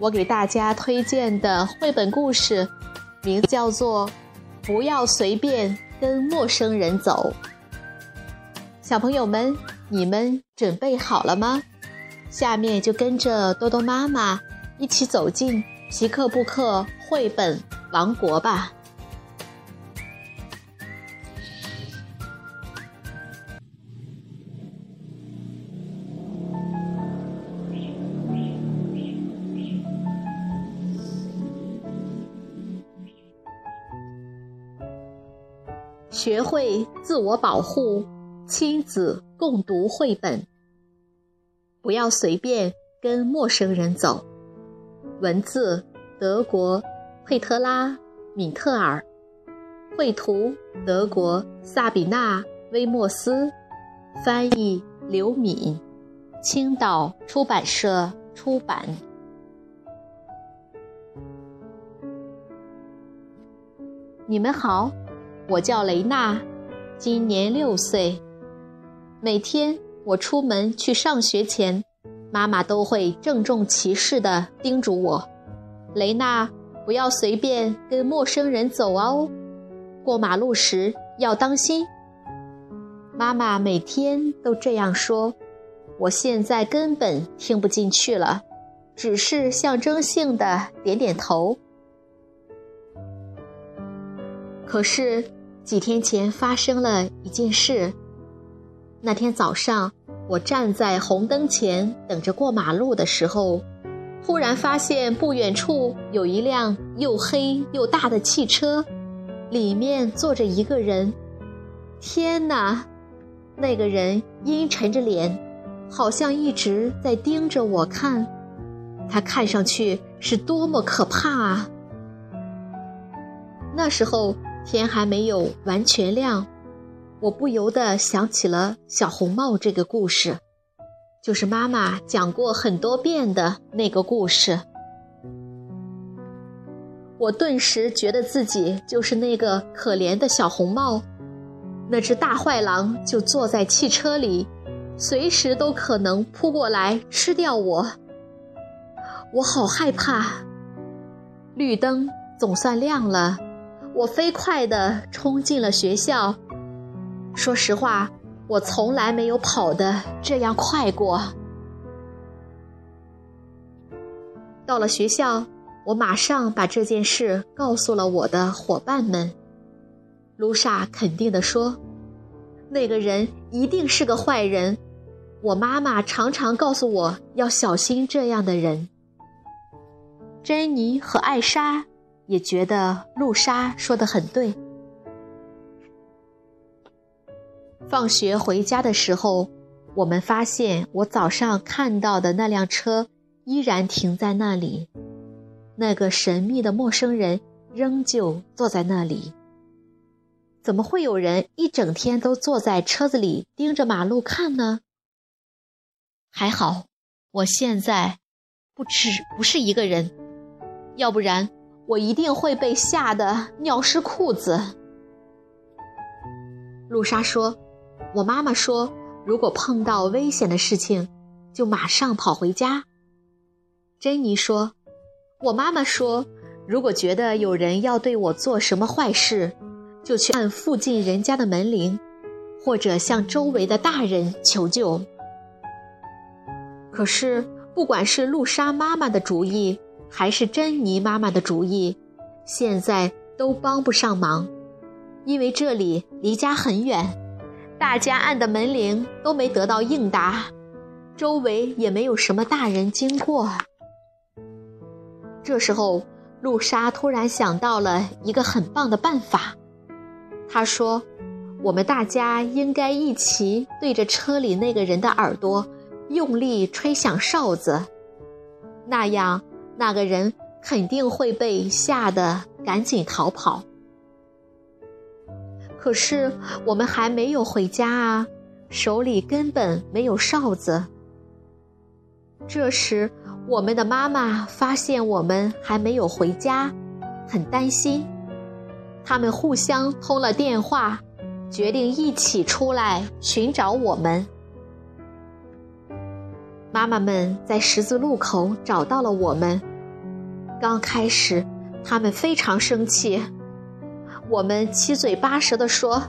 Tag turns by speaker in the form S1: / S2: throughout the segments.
S1: 我给大家推荐的绘本故事，名字叫做《不要随便跟陌生人走》。小朋友们，你们准备好了吗？下面就跟着多多妈妈一起走进皮克布克绘本王国吧。学会自我保护，亲子共读绘本。不要随便跟陌生人走。文字：德国佩特拉·米特尔，绘图：德国萨比娜·威莫斯，翻译：刘敏，青岛出版社出版。你们好。我叫雷娜，今年六岁。每天我出门去上学前，妈妈都会郑重其事地叮嘱我：“雷娜，不要随便跟陌生人走哦，过马路时要当心。”妈妈每天都这样说，我现在根本听不进去了，只是象征性的点点头。可是。几天前发生了一件事。那天早上，我站在红灯前等着过马路的时候，忽然发现不远处有一辆又黑又大的汽车，里面坐着一个人。天哪！那个人阴沉着脸，好像一直在盯着我看。他看上去是多么可怕啊！那时候。天还没有完全亮，我不由得想起了小红帽这个故事，就是妈妈讲过很多遍的那个故事。我顿时觉得自己就是那个可怜的小红帽，那只大坏狼就坐在汽车里，随时都可能扑过来吃掉我。我好害怕。绿灯总算亮了。我飞快地冲进了学校。说实话，我从来没有跑得这样快过。到了学校，我马上把这件事告诉了我的伙伴们。卢莎肯定地说：“那个人一定是个坏人。”我妈妈常常告诉我要小心这样的人。珍妮和艾莎。也觉得露莎说的很对。放学回家的时候，我们发现我早上看到的那辆车依然停在那里，那个神秘的陌生人仍旧坐在那里。怎么会有人一整天都坐在车子里盯着马路看呢？还好，我现在不止不是一个人，要不然。我一定会被吓得尿湿裤子。露莎说：“我妈妈说，如果碰到危险的事情，就马上跑回家。”珍妮说：“我妈妈说，如果觉得有人要对我做什么坏事，就去按附近人家的门铃，或者向周围的大人求救。”可是，不管是露莎妈妈的主意。还是珍妮妈妈的主意，现在都帮不上忙，因为这里离家很远，大家按的门铃都没得到应答，周围也没有什么大人经过。这时候，露莎突然想到了一个很棒的办法，她说：“我们大家应该一起对着车里那个人的耳朵用力吹响哨子，那样。”那个人肯定会被吓得赶紧逃跑。可是我们还没有回家啊，手里根本没有哨子。这时，我们的妈妈发现我们还没有回家，很担心。他们互相通了电话，决定一起出来寻找我们。妈妈们在十字路口找到了我们。刚开始，他们非常生气。我们七嘴八舌地说：“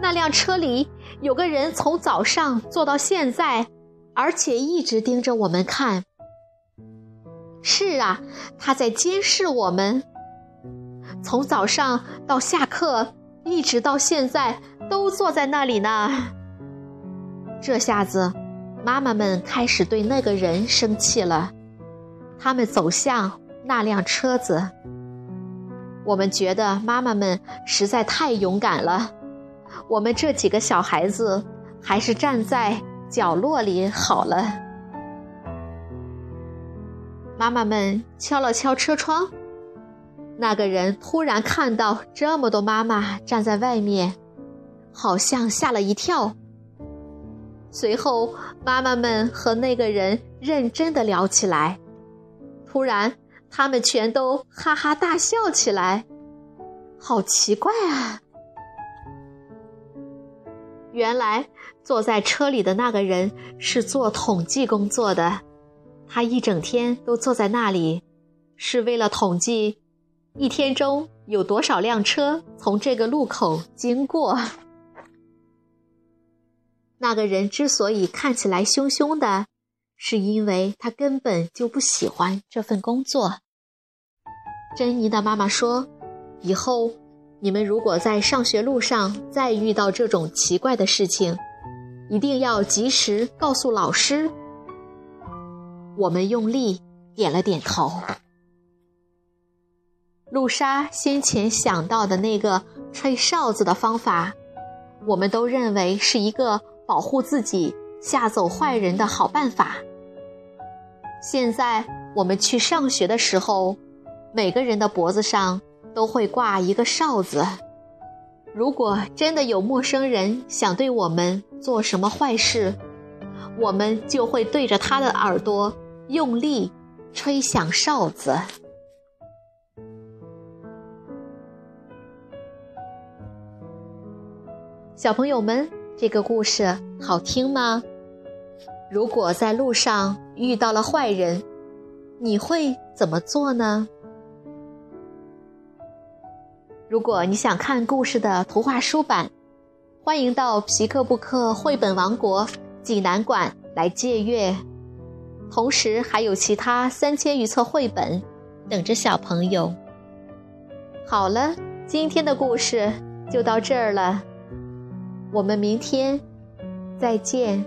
S1: 那辆车里有个人从早上坐到现在，而且一直盯着我们看。”是啊，他在监视我们。从早上到下课，一直到现在，都坐在那里呢。这下子，妈妈们开始对那个人生气了。他们走向那辆车子。我们觉得妈妈们实在太勇敢了。我们这几个小孩子，还是站在角落里好了。妈妈们敲了敲车窗。那个人突然看到这么多妈妈站在外面，好像吓了一跳。随后，妈妈们和那个人认真的聊起来。突然，他们全都哈哈大笑起来，好奇怪啊！原来坐在车里的那个人是做统计工作的，他一整天都坐在那里，是为了统计。一天中有多少辆车从这个路口经过？那个人之所以看起来凶凶的，是因为他根本就不喜欢这份工作。珍妮的妈妈说：“以后你们如果在上学路上再遇到这种奇怪的事情，一定要及时告诉老师。”我们用力点了点头。露莎先前想到的那个吹哨子的方法，我们都认为是一个保护自己、吓走坏人的好办法。现在我们去上学的时候，每个人的脖子上都会挂一个哨子。如果真的有陌生人想对我们做什么坏事，我们就会对着他的耳朵用力吹响哨子。小朋友们，这个故事好听吗？如果在路上遇到了坏人，你会怎么做呢？如果你想看故事的图画书版，欢迎到皮克布克绘本王国济南馆来借阅，同时还有其他三千余册绘本等着小朋友。好了，今天的故事就到这儿了。我们明天再见。